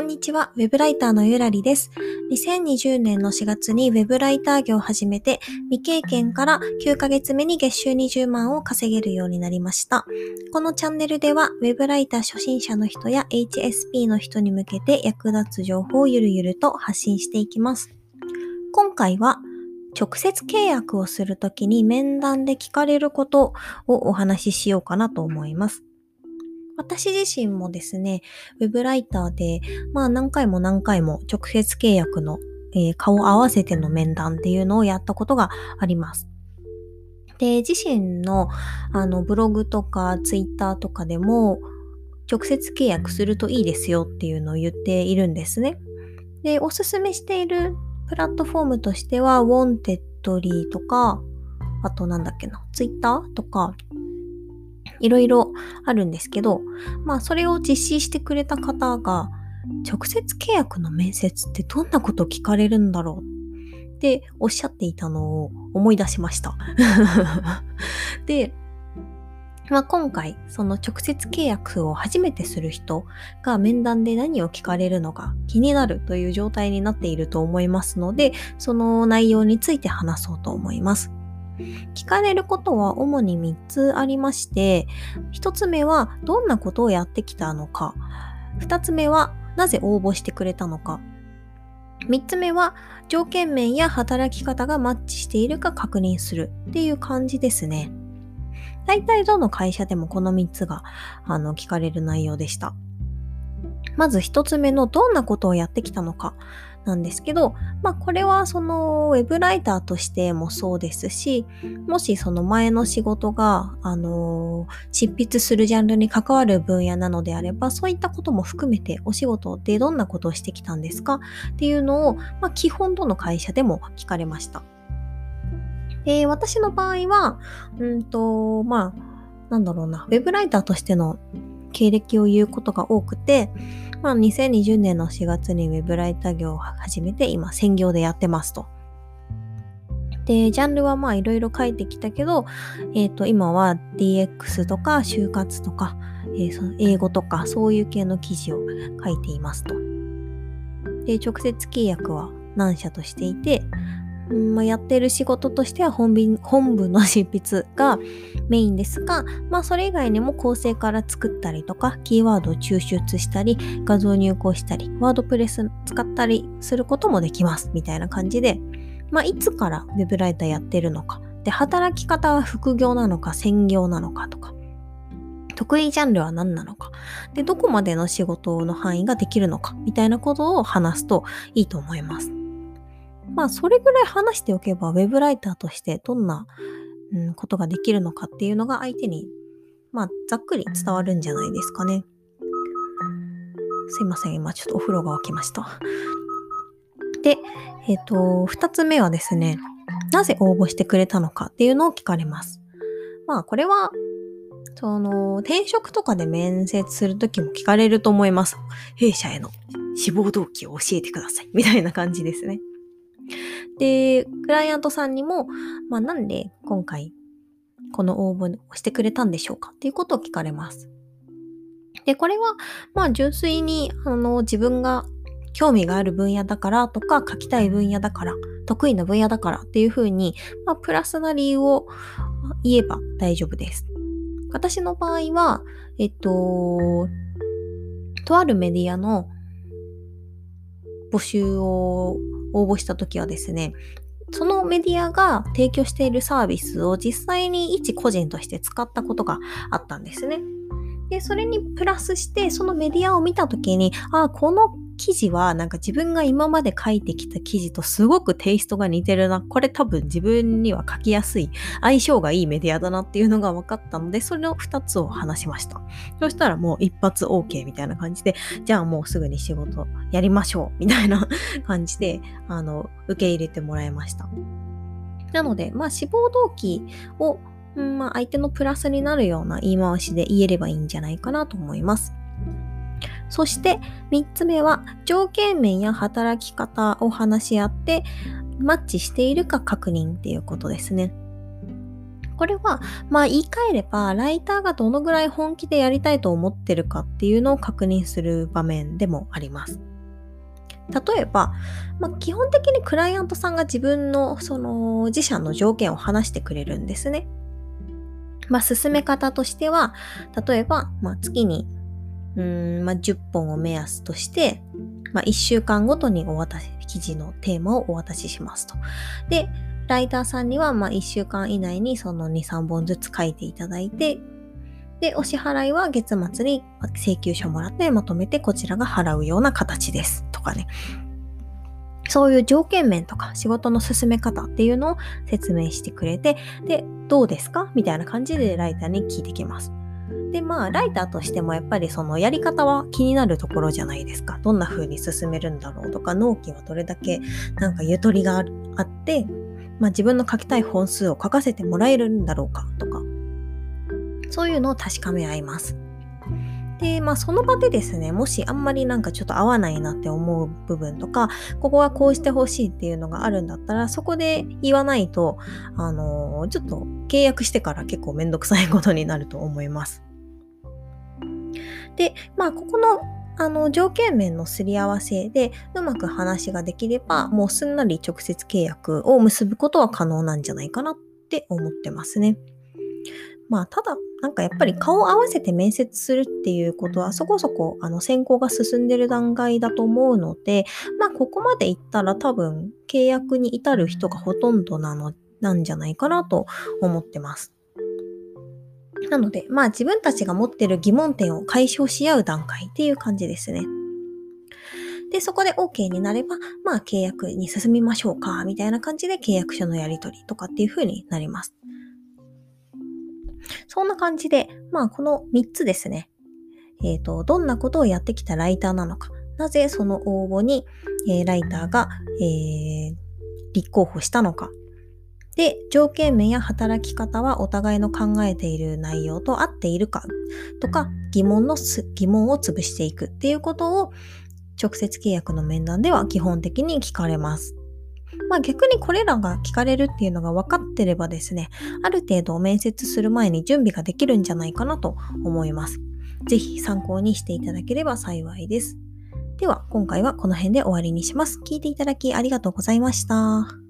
こんにちは、ウェブライターのゆらりです。2020年の4月にウェブライター業を始めて、未経験から9ヶ月目に月収20万を稼げるようになりました。このチャンネルでは、ウェブライター初心者の人や HSP の人に向けて役立つ情報をゆるゆると発信していきます。今回は、直接契約をするときに面談で聞かれることをお話ししようかなと思います。私自身もですね、ウェブライターで、まあ何回も何回も直接契約の、えー、顔合わせての面談っていうのをやったことがあります。で、自身のあのブログとかツイッターとかでも直接契約するといいですよっていうのを言っているんですね。で、おすすめしているプラットフォームとしては、 Wantedly とか、あとなんだっけな、ツイッターとか、いろいろあるんですけど、まあそれを実施してくれた方が、直接契約の面接ってどんなこと聞かれるんだろう？っておっしゃっていたのを思い出しました。で、まあ、今回、その直接契約を初めてする人が面談で何を聞かれるのか気になるという状態になっていると思いますので、その内容について話そうと思います。聞かれることは主に3つありまして、1つ目はどんなことをやってきたのか、2つ目はなぜ応募してくれたのか、3つ目は条件面や働き方がマッチしているか確認するっていう感じですね。大体どの会社でもこの3つがあの聞かれる内容でした。まず1つ目のどんなことをやってきたのか。なんですけど、まあこれはそのウェブライターとしてもそうですし、もしその前の仕事が、あの執筆するジャンルに関わる分野なのであれば、そういったことも含めてお仕事でどんなことをしてきたんですかっていうのを、まあ基本どの会社でも聞かれました。で、私の場合は、うんと、まあ、なんだろうな、ウェブライターとしての経歴を言うことが多くて、まあ、2020年の4月にウェブライター業を始めて、今、専業でやってますと。で、ジャンルはまあいろいろ書いてきたけど、え、ー、と、今は DX とか就活とか、えー、その英語とかそういう系の記事を書いていますと。で、直接契約は何社としていて、うんまあ、やってる仕事としては本 本部の執筆がメインですが、まあそれ以外にも構成から作ったりとか、キーワードを抽出したり、画像入稿したり、ワードプレス使ったりすることもできます、みたいな感じで、まあいつからウェブライターやってるのか、で、働き方は副業なのか専業なのかとか、得意ジャンルは何なのか、で、どこまでの仕事の範囲ができるのか、みたいなことを話すといいと思います。まあ、それぐらい話しておけば、ウェブライターとしてどんな、うん、ことができるのかっていうのが相手に、まあ、ざっくり伝わるんじゃないですかね。すいません、今ちょっとお風呂が沸きました。で、えっ、ー、と、二つ目はですね、なぜ応募してくれたのかっていうのを聞かれます。まあ、これは、その、転職とかで面接するときも聞かれると思います。弊社への志望動機を教えてください。みたいな感じですね。で、クライアントさんにも、まあ、なんで今回この応募をしてくれたんでしょうかっていうことを聞かれます。で、これは、まあ、純粋に、あの、自分が興味がある分野だからとか、書きたい分野だから、得意な分野だからっていうふうに、まあ、プラスな理由を言えば大丈夫です。私の場合は、えっと、とあるメディアの募集を応募した時はですね、そのメディアが提供しているサービスを実際に一個人として使ったことがあったんですね。で、それにプラスして、そのメディアを見たときに、あ、この記事はなんか自分が今まで書いてきた記事とすごくテイストが似てるな。これ多分自分には書きやすい、相性がいいメディアだなっていうのが分かったので、それを2つを話しました。そしたらもう一発 OK みたいな感じで、じゃあもうすぐに仕事やりましょうみたいな感じで、あの、受け入れてもらいました。なので、まあ志望動機をうんまあ、相手のプラスになるような言い回しで言えればいいんじゃないかなと思います。そして3つ目は条件面や働き方を話し合ってマッチしているか確認っていうことですね。これは、まあ言い換えれば、ライターがどのぐらい本気でやりたいと思ってるかっていうのを確認する場面でもあります。例えば、まあ、基本的にクライアントさんが自分のその自社の条件を話してくれるんですね。まあ、進め方としては、例えば、まあ、月に、うん、まあ、10本を目安として、まあ、1週間ごとにお渡し、記事のテーマをお渡ししますと。で、ライターさんには、まあ、1週間以内にその2、3本ずつ書いていただいて、で、お支払いは月末に請求書もらってまとめてこちらが払うような形です。とかね。そういう条件面とか仕事の進め方っていうのを説明してくれて、で、どうですか？みたいな感じでライターに聞いてきます。で、まあ、ライターとしてもやっぱりそのやり方は気になるところじゃないですか。どんな風に進めるんだろうとか、納期はどれだけなんかゆとりがあって、まあ自分の書きたい本数を書かせてもらえるんだろうかとか、そういうのを確かめ合います。で、まあその場でですね、もしあんまりなんかちょっと合わないなって思う部分とか、ここはこうしてほしいっていうのがあるんだったら、そこで言わないと、あのー、ちょっと契約してから結構めんどくさいことになると思います。で、まあここのあの条件面のすり合わせでうまく話ができればもうすんなり直接契約を結ぶことは可能なんじゃないかなって思ってますね。まあ、ただ、なんかやっぱり顔を合わせて面接するっていうことはそこそこあの選考が進んでる段階だと思うので、まあ、ここまでいったら多分契約に至る人がほとんどなの、なんじゃないかなと思ってます。なので、まあ自分たちが持ってる疑問点を解消し合う段階っていう感じですね。で、そこで OK になれば、まあ契約に進みましょうか、みたいな感じで契約書のやり取りとかっていう風になります。そんな感じで、まあこの3つですね。えっ、ー、と、どんなことをやってきたライターなのか、なぜその応募に、えー、ライターが、えー、立候補したのか。で、条件面や働き方はお互いの考えている内容と合っているかとか、疑問の疑問を潰していくっていうことを直接契約の面談では基本的に聞かれます。まあ逆にこれらが聞かれるっていうのが分かってればですね、ある程度面接する前に準備ができるんじゃないかなと思います。ぜひ参考にしていただければ幸いです。では今回はこの辺で終わりにします。聞いていただきありがとうございました。